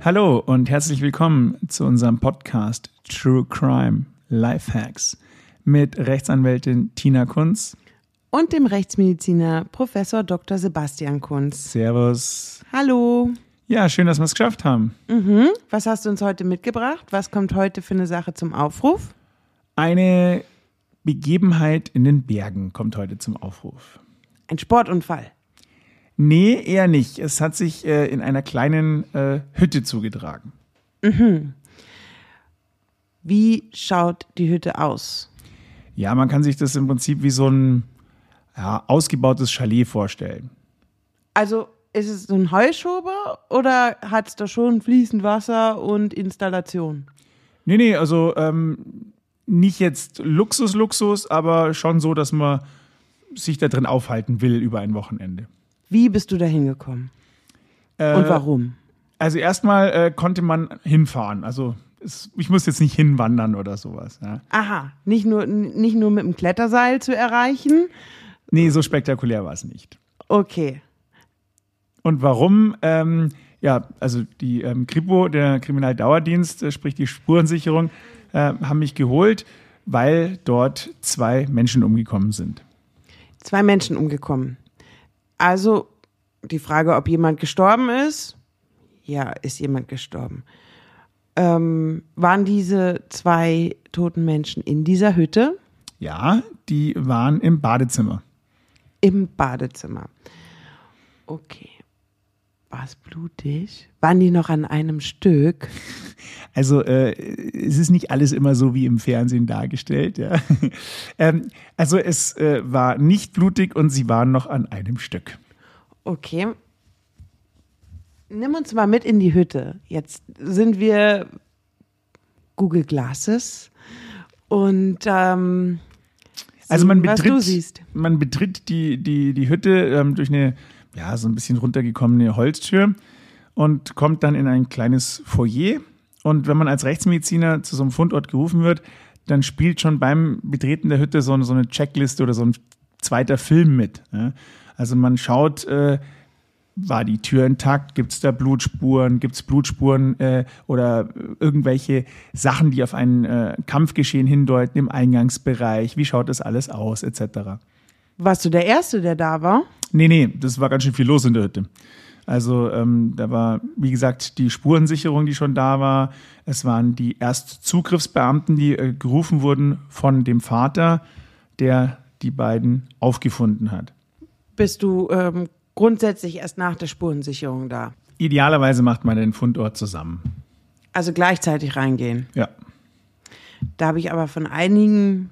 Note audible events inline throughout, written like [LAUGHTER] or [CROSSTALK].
Hallo und herzlich willkommen zu unserem Podcast True Crime Lifehacks mit Rechtsanwältin Tina Kunz und dem Rechtsmediziner Professor Dr. Sebastian Kunz. Servus. Hallo. Ja, schön, dass wir es geschafft haben. Mhm. Was hast du uns heute mitgebracht? Was kommt heute für eine Sache zum Aufruf? Eine Begebenheit in den Bergen kommt heute zum Aufruf. Ein Sportunfall. Nee, eher nicht. Es hat sich äh, in einer kleinen äh, Hütte zugetragen. Mhm. Wie schaut die Hütte aus? Ja, man kann sich das im Prinzip wie so ein ja, ausgebautes Chalet vorstellen. Also ist es so ein Heuschober oder hat es da schon fließend Wasser und Installation? Nee, nee, also ähm, nicht jetzt Luxus, Luxus, aber schon so, dass man sich da drin aufhalten will über ein Wochenende. Wie bist du da hingekommen? Äh, und warum? Also erstmal äh, konnte man hinfahren. Also es, ich muss jetzt nicht hinwandern oder sowas. Ja. Aha, nicht nur, nicht nur mit dem Kletterseil zu erreichen? Nee, so spektakulär war es nicht. Okay. Und warum? Ähm, ja, also die ähm, Kripo, der Kriminaldauerdienst, äh, sprich die Spurensicherung, äh, haben mich geholt, weil dort zwei Menschen umgekommen sind. Zwei Menschen umgekommen. Also die Frage, ob jemand gestorben ist. Ja, ist jemand gestorben. Ähm, waren diese zwei toten Menschen in dieser Hütte? Ja, die waren im Badezimmer. Im Badezimmer. Okay. War es blutig? Waren die noch an einem Stück? Also äh, es ist nicht alles immer so wie im Fernsehen dargestellt. Ja. [LAUGHS] ähm, also es äh, war nicht blutig und sie waren noch an einem Stück. Okay. Nimm uns mal mit in die Hütte. Jetzt sind wir Google Glasses und ähm, also man betritt, man betritt die, die, die Hütte ähm, durch eine ja, so ein bisschen runtergekommene Holztür und kommt dann in ein kleines Foyer. Und wenn man als Rechtsmediziner zu so einem Fundort gerufen wird, dann spielt schon beim Betreten der Hütte so, so eine Checkliste oder so ein zweiter Film mit. Ja. Also man schaut, äh, war die Tür intakt? Gibt es da Blutspuren? Gibt es Blutspuren äh, oder irgendwelche Sachen, die auf ein äh, Kampfgeschehen hindeuten im Eingangsbereich? Wie schaut das alles aus, etc.? Warst du der Erste, der da war? Nee, nee, das war ganz schön viel los in der Hütte. Also ähm, da war, wie gesagt, die Spurensicherung, die schon da war. Es waren die Erstzugriffsbeamten, die äh, gerufen wurden von dem Vater, der die beiden aufgefunden hat. Bist du ähm, grundsätzlich erst nach der Spurensicherung da? Idealerweise macht man den Fundort zusammen. Also gleichzeitig reingehen? Ja. Da habe ich aber von einigen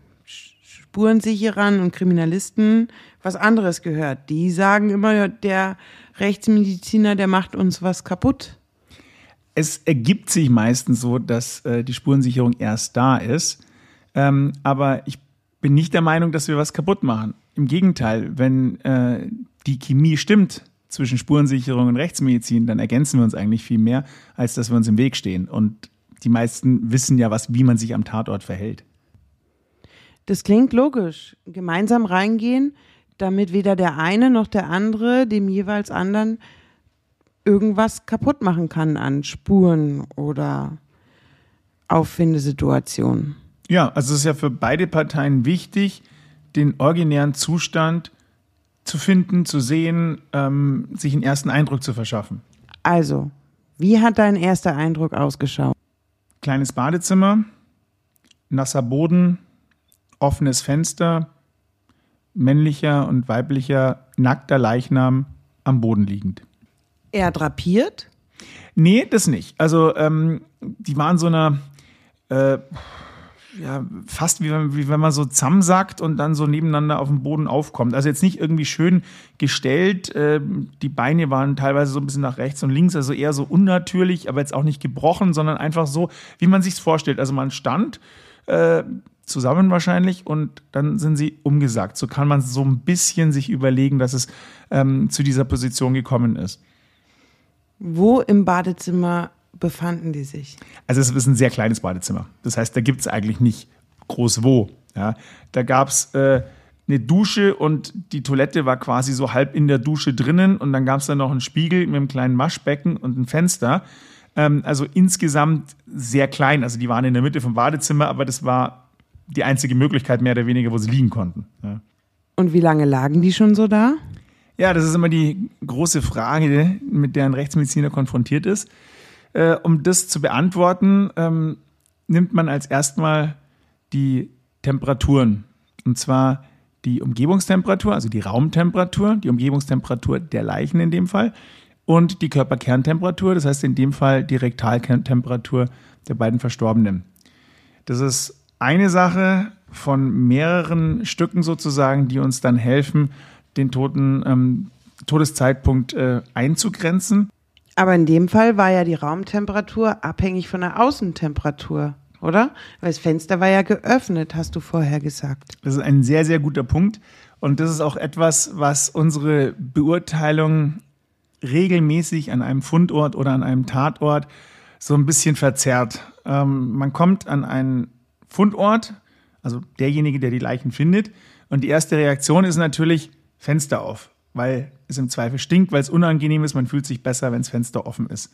Spurensicherern und Kriminalisten was anderes gehört. Die sagen immer, der Rechtsmediziner, der macht uns was kaputt. Es ergibt sich meistens so, dass äh, die Spurensicherung erst da ist. Ähm, aber ich bin nicht der Meinung, dass wir was kaputt machen. Im Gegenteil, wenn äh, die Chemie stimmt zwischen Spurensicherung und Rechtsmedizin, dann ergänzen wir uns eigentlich viel mehr, als dass wir uns im Weg stehen. Und die meisten wissen ja, was, wie man sich am Tatort verhält. Das klingt logisch. Gemeinsam reingehen, damit weder der eine noch der andere dem jeweils anderen irgendwas kaputt machen kann an Spuren oder Auffindesituationen. Ja, also es ist ja für beide Parteien wichtig, den originären Zustand zu finden, zu sehen, ähm, sich einen ersten Eindruck zu verschaffen. Also, wie hat dein erster Eindruck ausgeschaut? Kleines Badezimmer, nasser Boden, offenes Fenster, männlicher und weiblicher nackter Leichnam am Boden liegend. Er drapiert? Nee, das nicht. Also ähm, die waren so einer äh, ja, fast wie, wie wenn man so zusammensackt und dann so nebeneinander auf dem Boden aufkommt. Also jetzt nicht irgendwie schön gestellt. Äh, die Beine waren teilweise so ein bisschen nach rechts und links, also eher so unnatürlich, aber jetzt auch nicht gebrochen, sondern einfach so, wie man sich vorstellt. Also man stand äh, zusammen wahrscheinlich und dann sind sie umgesackt. So kann man so ein bisschen sich überlegen, dass es ähm, zu dieser Position gekommen ist. Wo im Badezimmer befanden die sich? Also es ist ein sehr kleines Badezimmer. Das heißt, da gibt es eigentlich nicht groß wo. Ja. Da gab es äh, eine Dusche und die Toilette war quasi so halb in der Dusche drinnen und dann gab es da noch einen Spiegel mit einem kleinen Waschbecken und ein Fenster. Ähm, also insgesamt sehr klein. Also die waren in der Mitte vom Badezimmer, aber das war die einzige Möglichkeit mehr oder weniger, wo sie liegen konnten. Ja. Und wie lange lagen die schon so da? Ja, das ist immer die große Frage, mit der ein Rechtsmediziner konfrontiert ist. Äh, um das zu beantworten, ähm, nimmt man als erstmal die Temperaturen. Und zwar die Umgebungstemperatur, also die Raumtemperatur, die Umgebungstemperatur der Leichen in dem Fall und die Körperkerntemperatur, das heißt in dem Fall die Rektalkerntemperatur der beiden Verstorbenen. Das ist eine Sache von mehreren Stücken sozusagen, die uns dann helfen, den toten ähm, Todeszeitpunkt äh, einzugrenzen. Aber in dem Fall war ja die Raumtemperatur abhängig von der Außentemperatur, oder? Weil das Fenster war ja geöffnet, hast du vorher gesagt. Das ist ein sehr, sehr guter Punkt. Und das ist auch etwas, was unsere Beurteilung regelmäßig an einem Fundort oder an einem Tatort so ein bisschen verzerrt. Ähm, man kommt an einen Fundort, also derjenige, der die Leichen findet, und die erste Reaktion ist natürlich Fenster auf, weil es im Zweifel stinkt, weil es unangenehm ist, man fühlt sich besser, wenn das Fenster offen ist.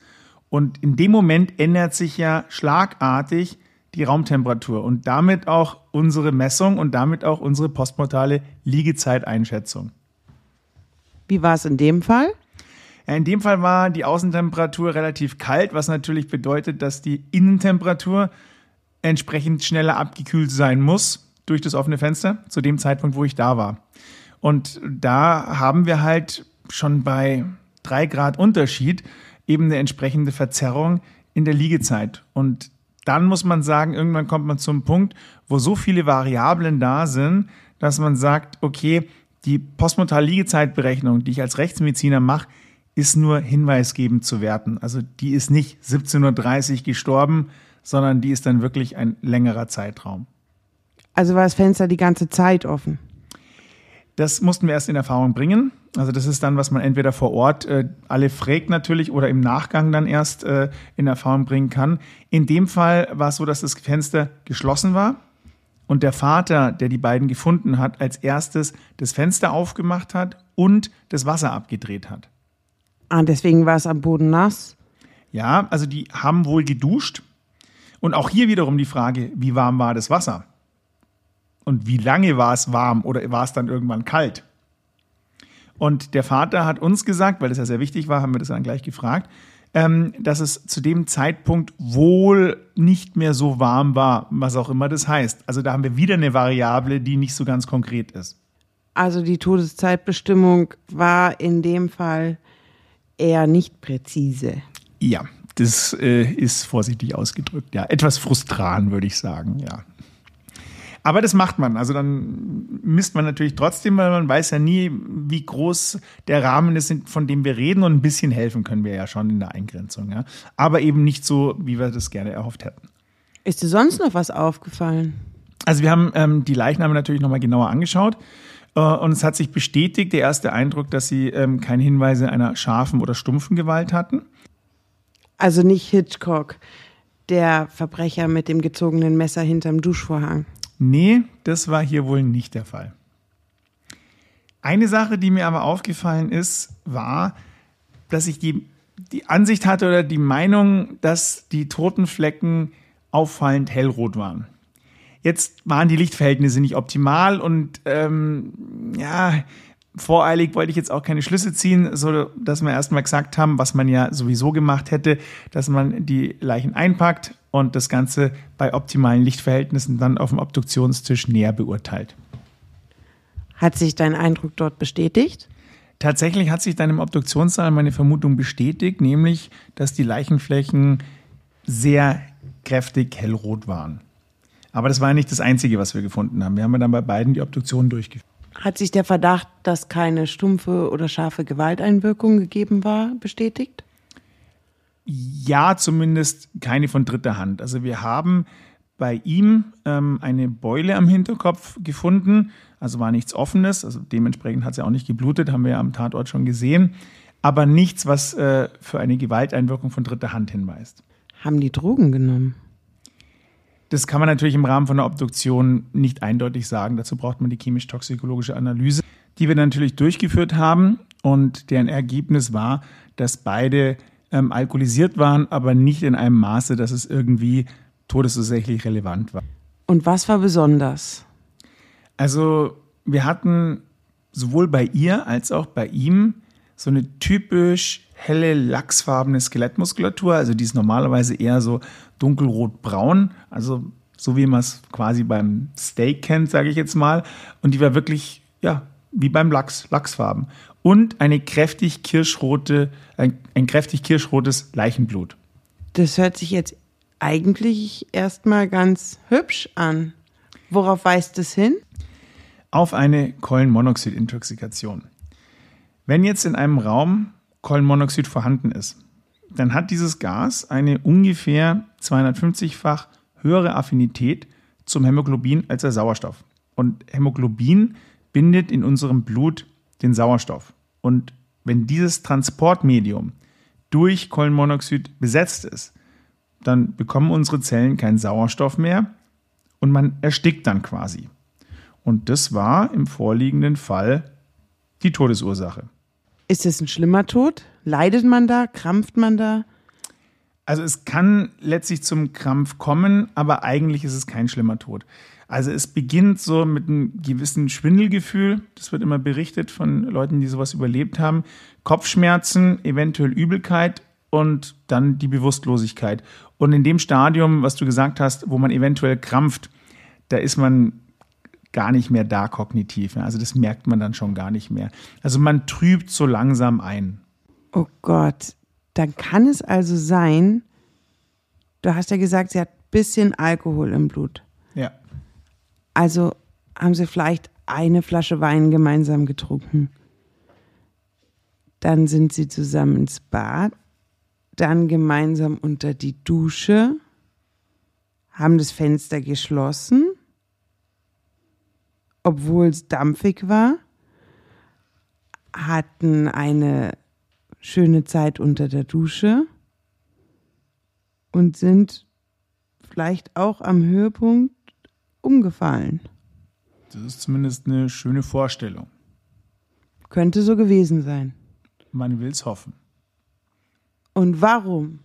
Und in dem Moment ändert sich ja schlagartig die Raumtemperatur und damit auch unsere Messung und damit auch unsere postmortale Liegezeiteinschätzung. Wie war es in dem Fall? In dem Fall war die Außentemperatur relativ kalt, was natürlich bedeutet, dass die Innentemperatur entsprechend schneller abgekühlt sein muss durch das offene Fenster zu dem Zeitpunkt, wo ich da war. Und da haben wir halt schon bei drei Grad Unterschied eben eine entsprechende Verzerrung in der Liegezeit. Und dann muss man sagen, irgendwann kommt man zum Punkt, wo so viele Variablen da sind, dass man sagt, okay, die postmortale Liegezeitberechnung, die ich als Rechtsmediziner mache, ist nur hinweisgebend zu werten. Also die ist nicht 17.30 Uhr gestorben, sondern die ist dann wirklich ein längerer Zeitraum. Also war das Fenster die ganze Zeit offen? Das mussten wir erst in Erfahrung bringen. Also das ist dann, was man entweder vor Ort äh, alle fragt natürlich oder im Nachgang dann erst äh, in Erfahrung bringen kann. In dem Fall war es so, dass das Fenster geschlossen war und der Vater, der die beiden gefunden hat, als erstes das Fenster aufgemacht hat und das Wasser abgedreht hat. Ah, deswegen war es am Boden nass? Ja, also die haben wohl geduscht. Und auch hier wiederum die Frage, wie warm war das Wasser? und wie lange war es warm oder war es dann irgendwann kalt? Und der Vater hat uns gesagt, weil das ja sehr wichtig war, haben wir das dann gleich gefragt, ähm, dass es zu dem Zeitpunkt wohl nicht mehr so warm war, was auch immer das heißt. Also da haben wir wieder eine Variable, die nicht so ganz konkret ist. Also die Todeszeitbestimmung war in dem Fall eher nicht präzise. Ja, das äh, ist vorsichtig ausgedrückt. Ja, etwas frustran, würde ich sagen. Ja. Aber das macht man. Also dann misst man natürlich trotzdem, weil man weiß ja nie, wie groß der Rahmen ist, von dem wir reden. Und ein bisschen helfen können wir ja schon in der Eingrenzung. Ja? Aber eben nicht so, wie wir das gerne erhofft hätten. Ist dir sonst noch was aufgefallen? Also wir haben ähm, die Leichname natürlich nochmal genauer angeschaut. Äh, und es hat sich bestätigt, der erste Eindruck, dass sie ähm, keine Hinweise einer scharfen oder stumpfen Gewalt hatten. Also nicht Hitchcock, der Verbrecher mit dem gezogenen Messer hinterm Duschvorhang. Nee, das war hier wohl nicht der Fall. Eine Sache, die mir aber aufgefallen ist, war, dass ich die, die Ansicht hatte oder die Meinung, dass die toten Flecken auffallend hellrot waren. Jetzt waren die Lichtverhältnisse nicht optimal und ähm, ja, voreilig wollte ich jetzt auch keine Schlüsse ziehen, so dass wir erstmal gesagt haben, was man ja sowieso gemacht hätte, dass man die Leichen einpackt und das Ganze bei optimalen Lichtverhältnissen dann auf dem Obduktionstisch näher beurteilt. Hat sich dein Eindruck dort bestätigt? Tatsächlich hat sich dann im Obduktionssaal meine Vermutung bestätigt, nämlich, dass die Leichenflächen sehr kräftig hellrot waren. Aber das war nicht das Einzige, was wir gefunden haben. Wir haben dann bei beiden die Obduktion durchgeführt. Hat sich der Verdacht, dass keine stumpfe oder scharfe Gewalteinwirkung gegeben war, bestätigt? Ja, zumindest keine von dritter Hand. Also wir haben bei ihm ähm, eine Beule am Hinterkopf gefunden, also war nichts Offenes, also dementsprechend hat sie auch nicht geblutet, haben wir ja am Tatort schon gesehen, aber nichts, was äh, für eine Gewalteinwirkung von dritter Hand hinweist. Haben die Drogen genommen? Das kann man natürlich im Rahmen von einer Obduktion nicht eindeutig sagen. Dazu braucht man die chemisch-toxikologische Analyse, die wir natürlich durchgeführt haben und deren Ergebnis war, dass beide ähm, alkoholisiert waren, aber nicht in einem Maße, dass es irgendwie todesursächlich relevant war. Und was war besonders? Also wir hatten sowohl bei ihr als auch bei ihm so eine typisch helle lachsfarbene Skelettmuskulatur. Also die ist normalerweise eher so dunkelrot-braun, also so wie man es quasi beim Steak kennt, sage ich jetzt mal. Und die war wirklich, ja, wie beim Lachs, Lachsfarben. Und eine kräftig kirschrote, ein, ein kräftig kirschrotes Leichenblut. Das hört sich jetzt eigentlich erstmal ganz hübsch an. Worauf weist es hin? Auf eine Kohlenmonoxid-Intoxikation. Wenn jetzt in einem Raum Kohlenmonoxid vorhanden ist, dann hat dieses Gas eine ungefähr 250-fach höhere Affinität zum Hämoglobin als der Sauerstoff. Und Hämoglobin bindet in unserem Blut den Sauerstoff. Und wenn dieses Transportmedium durch Kohlenmonoxid besetzt ist, dann bekommen unsere Zellen keinen Sauerstoff mehr und man erstickt dann quasi. Und das war im vorliegenden Fall die Todesursache. Ist es ein schlimmer Tod? Leidet man da? Krampft man da? Also es kann letztlich zum Krampf kommen, aber eigentlich ist es kein schlimmer Tod. Also es beginnt so mit einem gewissen Schwindelgefühl, das wird immer berichtet von Leuten, die sowas überlebt haben, Kopfschmerzen, eventuell Übelkeit und dann die Bewusstlosigkeit. Und in dem Stadium, was du gesagt hast, wo man eventuell krampft, da ist man gar nicht mehr da kognitiv. Also das merkt man dann schon gar nicht mehr. Also man trübt so langsam ein. Oh Gott, dann kann es also sein, du hast ja gesagt, sie hat ein bisschen Alkohol im Blut. Ja. Also haben sie vielleicht eine Flasche Wein gemeinsam getrunken. Dann sind sie zusammen ins Bad dann gemeinsam unter die Dusche, haben das Fenster geschlossen, obwohl es dampfig war, hatten eine schöne Zeit unter der Dusche und sind vielleicht auch am Höhepunkt umgefallen. Das ist zumindest eine schöne Vorstellung. Könnte so gewesen sein. Man will es hoffen. Und warum?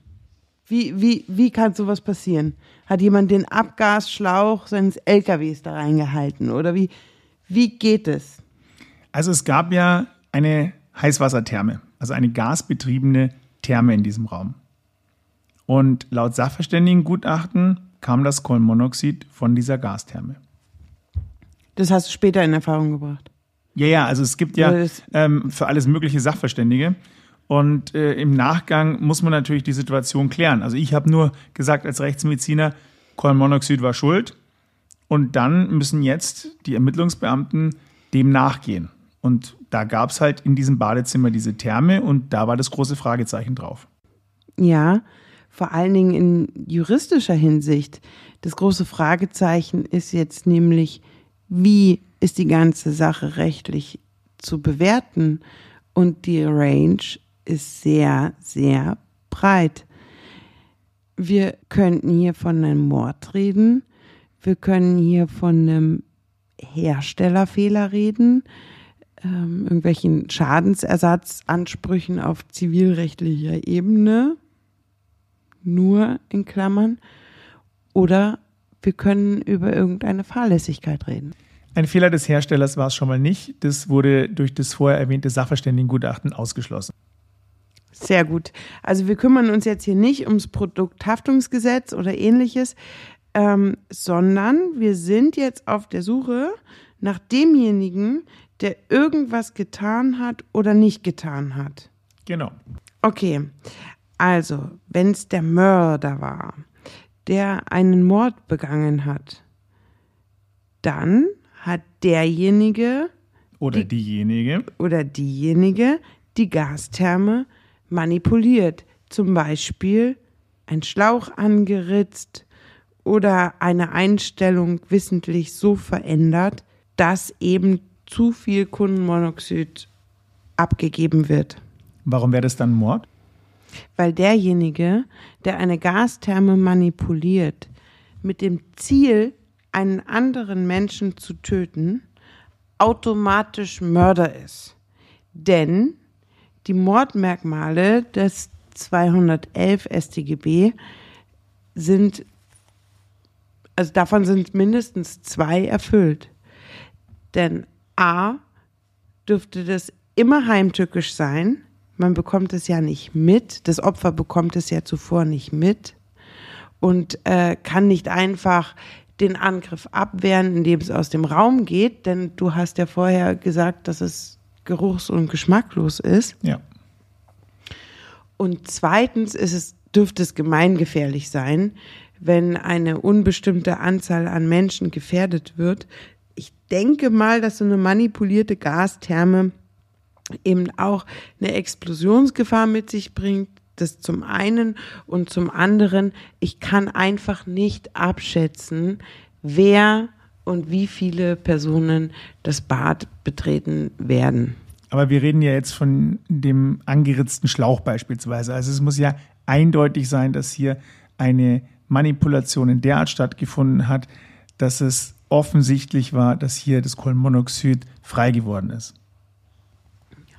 Wie, wie, wie kann sowas passieren? Hat jemand den Abgasschlauch seines LKWs da reingehalten? Oder wie, wie geht es? Also es gab ja eine Heißwassertherme, also eine gasbetriebene Therme in diesem Raum. Und laut Sachverständigengutachten kam das Kohlenmonoxid von dieser Gastherme. Das hast du später in Erfahrung gebracht. Ja, ja, also es gibt ja ähm, für alles mögliche Sachverständige. Und äh, im Nachgang muss man natürlich die Situation klären. Also ich habe nur gesagt als Rechtsmediziner, Kohlenmonoxid war schuld. Und dann müssen jetzt die Ermittlungsbeamten dem nachgehen. Und da gab es halt in diesem Badezimmer diese Therme und da war das große Fragezeichen drauf. Ja, vor allen Dingen in juristischer Hinsicht. Das große Fragezeichen ist jetzt nämlich, wie ist die ganze Sache rechtlich zu bewerten? Und die Range ist sehr, sehr breit. Wir könnten hier von einem Mord reden. Wir können hier von einem Herstellerfehler reden, ähm, irgendwelchen Schadensersatzansprüchen auf zivilrechtlicher Ebene, nur in Klammern, oder wir können über irgendeine Fahrlässigkeit reden. Ein Fehler des Herstellers war es schon mal nicht. Das wurde durch das vorher erwähnte Sachverständigengutachten ausgeschlossen. Sehr gut. Also wir kümmern uns jetzt hier nicht ums Produkthaftungsgesetz oder ähnliches, ähm, sondern wir sind jetzt auf der Suche nach demjenigen, der irgendwas getan hat oder nicht getan hat. Genau. Okay, also wenn es der Mörder war, der einen Mord begangen hat, dann hat derjenige oder die, diejenige oder diejenige die Gastherme manipuliert, zum Beispiel ein Schlauch angeritzt oder eine Einstellung wissentlich so verändert, dass eben zu viel Kundenmonoxid abgegeben wird. Warum wäre das dann Mord? Weil derjenige, der eine Gastherme manipuliert, mit dem Ziel, einen anderen Menschen zu töten, automatisch Mörder ist. Denn die Mordmerkmale des 211 StGB sind, also davon sind mindestens zwei erfüllt. Denn A dürfte das immer heimtückisch sein. Man bekommt es ja nicht mit. Das Opfer bekommt es ja zuvor nicht mit und äh, kann nicht einfach den Angriff abwehren, indem es aus dem Raum geht, denn du hast ja vorher gesagt, dass es geruchs- und geschmacklos ist. Ja. Und zweitens ist es, dürfte es gemeingefährlich sein, wenn eine unbestimmte Anzahl an Menschen gefährdet wird. Ich denke mal, dass so eine manipulierte Gastherme eben auch eine Explosionsgefahr mit sich bringt. Das zum einen und zum anderen, ich kann einfach nicht abschätzen, wer und wie viele Personen das Bad betreten werden. Aber wir reden ja jetzt von dem angeritzten Schlauch beispielsweise. Also es muss ja eindeutig sein, dass hier eine Manipulation in der Art stattgefunden hat, dass es offensichtlich war, dass hier das Kohlenmonoxid frei geworden ist.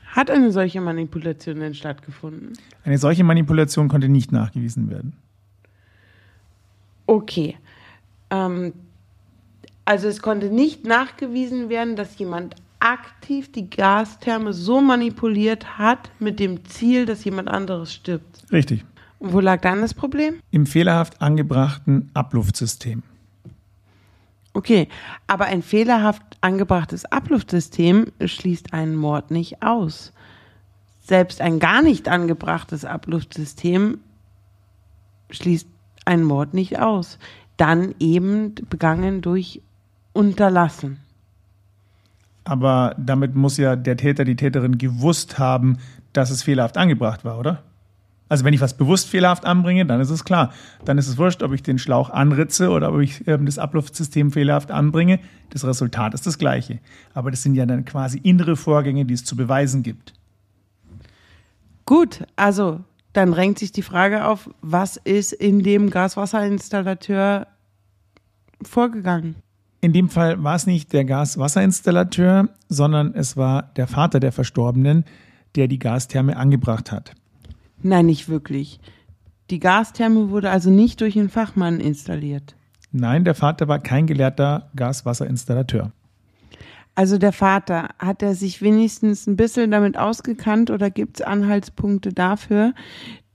Hat eine solche Manipulation denn stattgefunden? Eine solche Manipulation konnte nicht nachgewiesen werden. Okay. Ähm, also es konnte nicht nachgewiesen werden, dass jemand aktiv die Gastherme so manipuliert hat mit dem Ziel, dass jemand anderes stirbt. Richtig. Wo lag dann das Problem? Im fehlerhaft angebrachten Abluftsystem. Okay, aber ein fehlerhaft angebrachtes Abluftsystem schließt einen Mord nicht aus. Selbst ein gar nicht angebrachtes Abluftsystem schließt einen Mord nicht aus. Dann eben begangen durch Unterlassen. Aber damit muss ja der Täter, die Täterin gewusst haben, dass es fehlerhaft angebracht war, oder? Also wenn ich was bewusst fehlerhaft anbringe, dann ist es klar. Dann ist es wurscht, ob ich den Schlauch anritze oder ob ich ähm, das Abluftsystem fehlerhaft anbringe. Das Resultat ist das gleiche. Aber das sind ja dann quasi innere Vorgänge, die es zu beweisen gibt. Gut, also dann drängt sich die Frage auf, was ist in dem Gaswasserinstallateur vorgegangen? In dem Fall war es nicht der Gaswasserinstallateur, sondern es war der Vater der Verstorbenen, der die Gastherme angebracht hat. Nein, nicht wirklich. Die Gastherme wurde also nicht durch einen Fachmann installiert. Nein, der Vater war kein gelehrter Gaswasserinstallateur. Also der Vater, hat er sich wenigstens ein bisschen damit ausgekannt oder gibt es Anhaltspunkte dafür,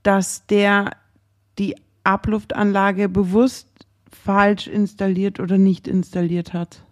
dass der die Abluftanlage bewusst falsch installiert oder nicht installiert hat?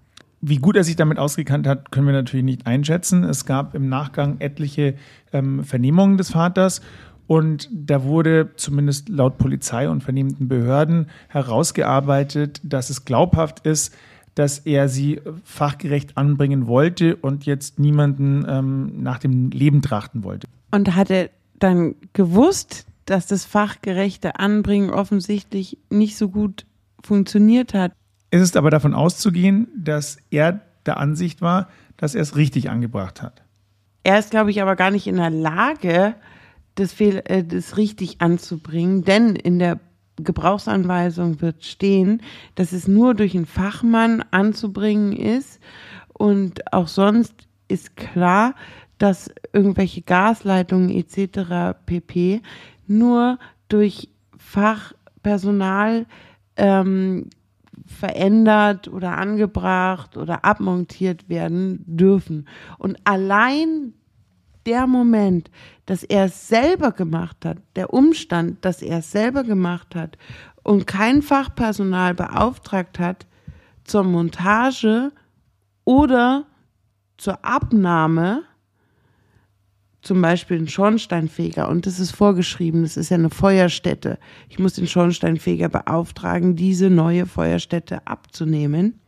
Wie gut er sich damit ausgekannt hat, können wir natürlich nicht einschätzen. Es gab im Nachgang etliche ähm, Vernehmungen des Vaters und da wurde zumindest laut Polizei und vernehmenden Behörden herausgearbeitet, dass es glaubhaft ist, dass er sie fachgerecht anbringen wollte und jetzt niemanden ähm, nach dem Leben trachten wollte. Und hat er dann gewusst, dass das fachgerechte Anbringen offensichtlich nicht so gut funktioniert hat? Es ist aber davon auszugehen, dass er der Ansicht war, dass er es richtig angebracht hat. Er ist, glaube ich, aber gar nicht in der Lage, das, fehl, äh, das richtig anzubringen, denn in der Gebrauchsanweisung wird stehen, dass es nur durch einen Fachmann anzubringen ist und auch sonst ist klar, dass irgendwelche Gasleitungen etc. pp. nur durch Fachpersonal ähm, verändert oder angebracht oder abmontiert werden dürfen. Und allein der Moment, dass er es selber gemacht hat, der Umstand, dass er es selber gemacht hat und kein Fachpersonal beauftragt hat zur Montage oder zur Abnahme, zum Beispiel ein Schornsteinfeger, und das ist vorgeschrieben, das ist ja eine Feuerstätte. Ich muss den Schornsteinfeger beauftragen, diese neue Feuerstätte abzunehmen.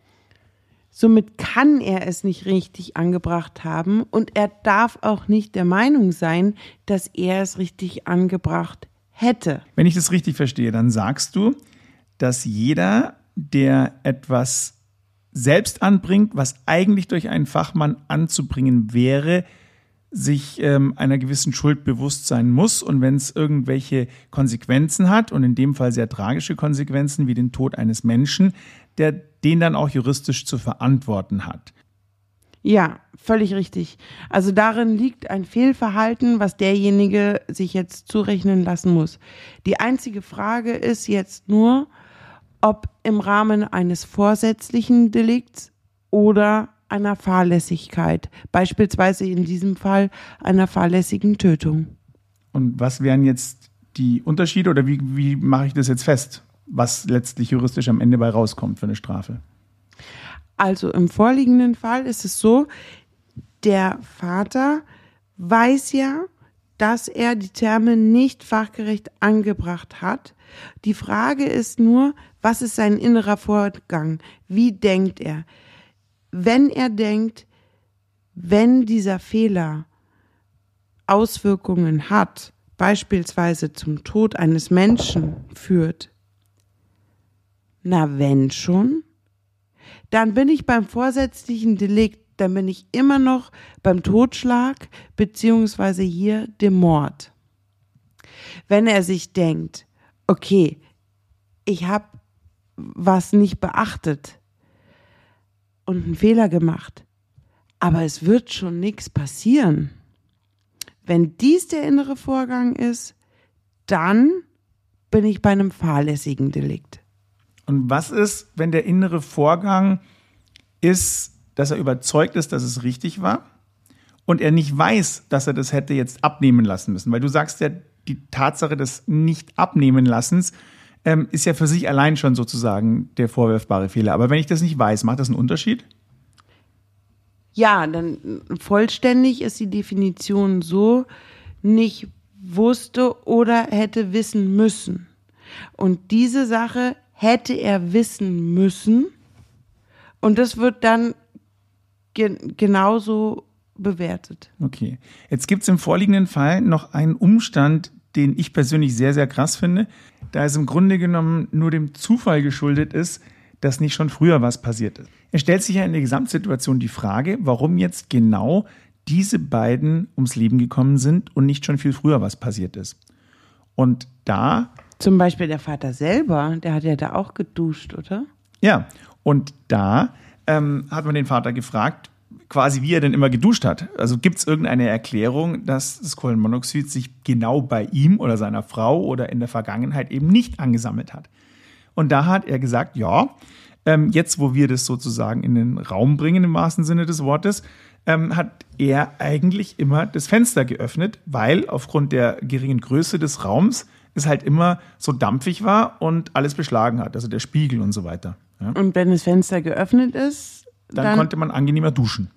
Somit kann er es nicht richtig angebracht haben und er darf auch nicht der Meinung sein, dass er es richtig angebracht hätte. Wenn ich das richtig verstehe, dann sagst du, dass jeder, der etwas selbst anbringt, was eigentlich durch einen Fachmann anzubringen wäre, sich ähm, einer gewissen Schuld bewusst sein muss und wenn es irgendwelche Konsequenzen hat und in dem Fall sehr tragische Konsequenzen wie den Tod eines Menschen, der den dann auch juristisch zu verantworten hat. Ja, völlig richtig. Also darin liegt ein Fehlverhalten, was derjenige sich jetzt zurechnen lassen muss. Die einzige Frage ist jetzt nur, ob im Rahmen eines vorsätzlichen Delikts oder einer Fahrlässigkeit, beispielsweise in diesem Fall einer fahrlässigen Tötung. Und was wären jetzt die Unterschiede oder wie, wie mache ich das jetzt fest, was letztlich juristisch am Ende bei rauskommt für eine Strafe? Also im vorliegenden Fall ist es so, der Vater weiß ja, dass er die Terme nicht fachgerecht angebracht hat. Die Frage ist nur, was ist sein innerer Vorgang? Wie denkt er? Wenn er denkt, wenn dieser Fehler Auswirkungen hat, beispielsweise zum Tod eines Menschen führt, na wenn schon, dann bin ich beim vorsätzlichen Delikt, dann bin ich immer noch beim Totschlag beziehungsweise hier dem Mord. Wenn er sich denkt, okay, ich habe was nicht beachtet und einen Fehler gemacht, aber es wird schon nichts passieren. Wenn dies der innere Vorgang ist, dann bin ich bei einem fahrlässigen Delikt. Und was ist, wenn der innere Vorgang ist, dass er überzeugt ist, dass es richtig war und er nicht weiß, dass er das hätte jetzt abnehmen lassen müssen? Weil du sagst ja, die Tatsache des Nicht-Abnehmen-Lassens ähm, ist ja für sich allein schon sozusagen der vorwerfbare Fehler. Aber wenn ich das nicht weiß, macht das einen Unterschied? Ja, dann vollständig ist die Definition so, nicht wusste oder hätte wissen müssen. Und diese Sache hätte er wissen müssen. Und das wird dann ge genauso bewertet. Okay. Jetzt gibt es im vorliegenden Fall noch einen Umstand, den ich persönlich sehr, sehr krass finde, da es im Grunde genommen nur dem Zufall geschuldet ist, dass nicht schon früher was passiert ist. Es stellt sich ja in der Gesamtsituation die Frage, warum jetzt genau diese beiden ums Leben gekommen sind und nicht schon viel früher was passiert ist. Und da zum Beispiel der Vater selber, der hat ja da auch geduscht, oder? Ja, und da ähm, hat man den Vater gefragt, quasi wie er denn immer geduscht hat. Also gibt es irgendeine Erklärung, dass das Kohlenmonoxid sich genau bei ihm oder seiner Frau oder in der Vergangenheit eben nicht angesammelt hat? Und da hat er gesagt, ja, ähm, jetzt wo wir das sozusagen in den Raum bringen im wahrsten Sinne des Wortes, ähm, hat er eigentlich immer das Fenster geöffnet, weil aufgrund der geringen Größe des Raums es halt immer so dampfig war und alles beschlagen hat, also der Spiegel und so weiter. Ja. Und wenn das Fenster geöffnet ist, dann, dann konnte man angenehmer duschen.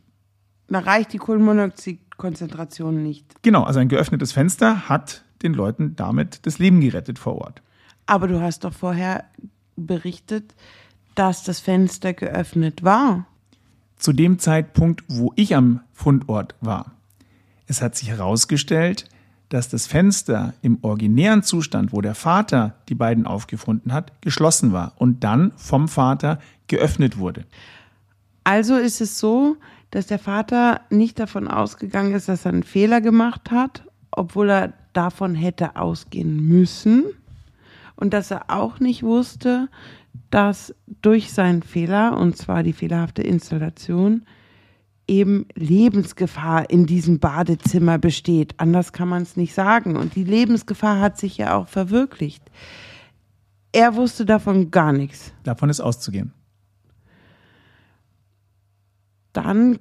Da reicht die Kohlenmonoxidkonzentration nicht. Genau, also ein geöffnetes Fenster hat den Leuten damit das Leben gerettet vor Ort. Aber du hast doch vorher berichtet, dass das Fenster geöffnet war. Zu dem Zeitpunkt, wo ich am Fundort war. Es hat sich herausgestellt, dass das Fenster im originären Zustand, wo der Vater die beiden aufgefunden hat, geschlossen war und dann vom Vater geöffnet wurde. Also ist es so, dass der Vater nicht davon ausgegangen ist, dass er einen Fehler gemacht hat, obwohl er davon hätte ausgehen müssen und dass er auch nicht wusste, dass durch seinen Fehler, und zwar die fehlerhafte Installation, eben Lebensgefahr in diesem Badezimmer besteht. Anders kann man es nicht sagen. Und die Lebensgefahr hat sich ja auch verwirklicht. Er wusste davon gar nichts. Davon ist auszugehen. Dann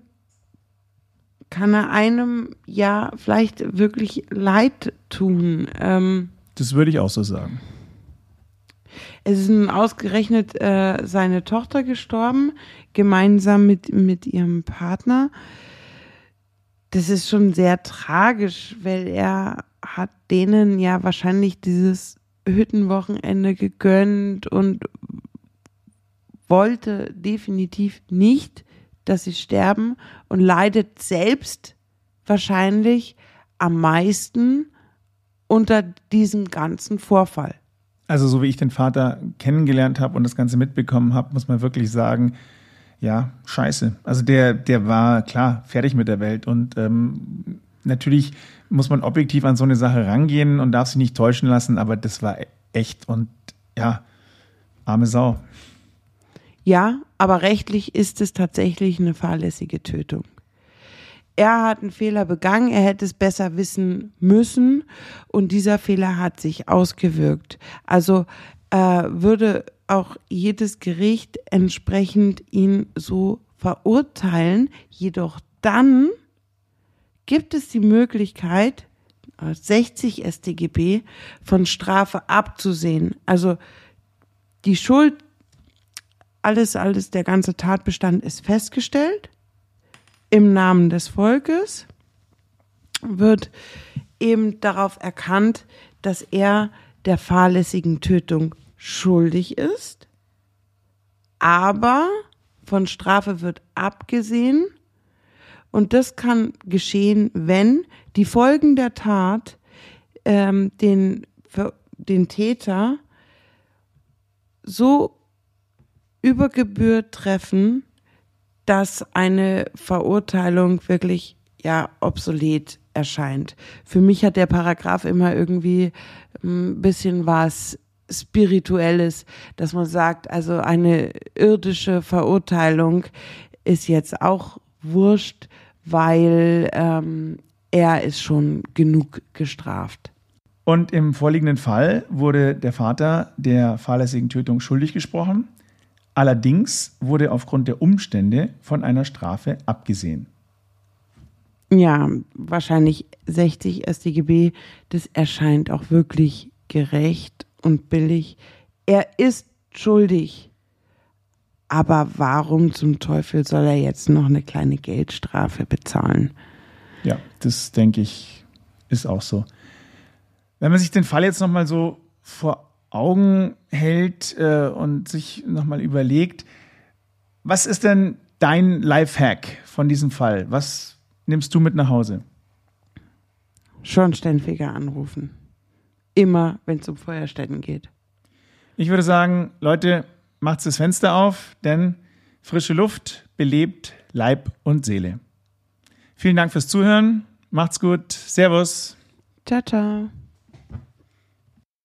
kann er einem ja vielleicht wirklich leid tun. Ähm, das würde ich auch so sagen. Es ist nun ausgerechnet äh, seine Tochter gestorben, gemeinsam mit, mit ihrem Partner. Das ist schon sehr tragisch, weil er hat denen ja wahrscheinlich dieses Hüttenwochenende gegönnt und wollte definitiv nicht, dass sie sterben und leidet selbst wahrscheinlich am meisten unter diesem ganzen Vorfall. Also so wie ich den Vater kennengelernt habe und das Ganze mitbekommen habe, muss man wirklich sagen, ja, scheiße. Also der, der war klar fertig mit der Welt und ähm, natürlich muss man objektiv an so eine Sache rangehen und darf sich nicht täuschen lassen, aber das war echt und ja, arme Sau. Ja, aber rechtlich ist es tatsächlich eine fahrlässige Tötung. er hat einen Fehler begangen, er hätte es besser wissen müssen und dieser Fehler hat sich ausgewirkt. Also äh, würde auch jedes Gericht entsprechend ihn so verurteilen, jedoch dann gibt es die Möglichkeit, 60 StGB von Strafe abzusehen. Also die Schuld, alles, alles, der ganze Tatbestand ist festgestellt. Im Namen des Volkes wird eben darauf erkannt, dass er der fahrlässigen Tötung schuldig ist, aber von Strafe wird abgesehen. Und das kann geschehen, wenn die Folgen der Tat ähm, den, den Täter so über Gebühr treffen, dass eine Verurteilung wirklich ja obsolet erscheint. Für mich hat der Paragraph immer irgendwie ein bisschen was Spirituelles, dass man sagt, also eine irdische Verurteilung ist jetzt auch wurscht, weil ähm, er ist schon genug gestraft. Und im vorliegenden Fall wurde der Vater der fahrlässigen Tötung schuldig gesprochen. Allerdings wurde aufgrund der Umstände von einer Strafe abgesehen. Ja, wahrscheinlich 60 StGB, das erscheint auch wirklich gerecht und billig. Er ist schuldig. Aber warum zum Teufel soll er jetzt noch eine kleine Geldstrafe bezahlen? Ja, das denke ich ist auch so. Wenn man sich den Fall jetzt nochmal so vor Augen hält äh, und sich nochmal überlegt, was ist denn dein Lifehack von diesem Fall? Was nimmst du mit nach Hause? Schornsteinfeger anrufen. Immer, wenn es um Feuerstätten geht. Ich würde sagen, Leute, macht das Fenster auf, denn frische Luft belebt Leib und Seele. Vielen Dank fürs Zuhören. Macht's gut. Servus. Ciao, ciao.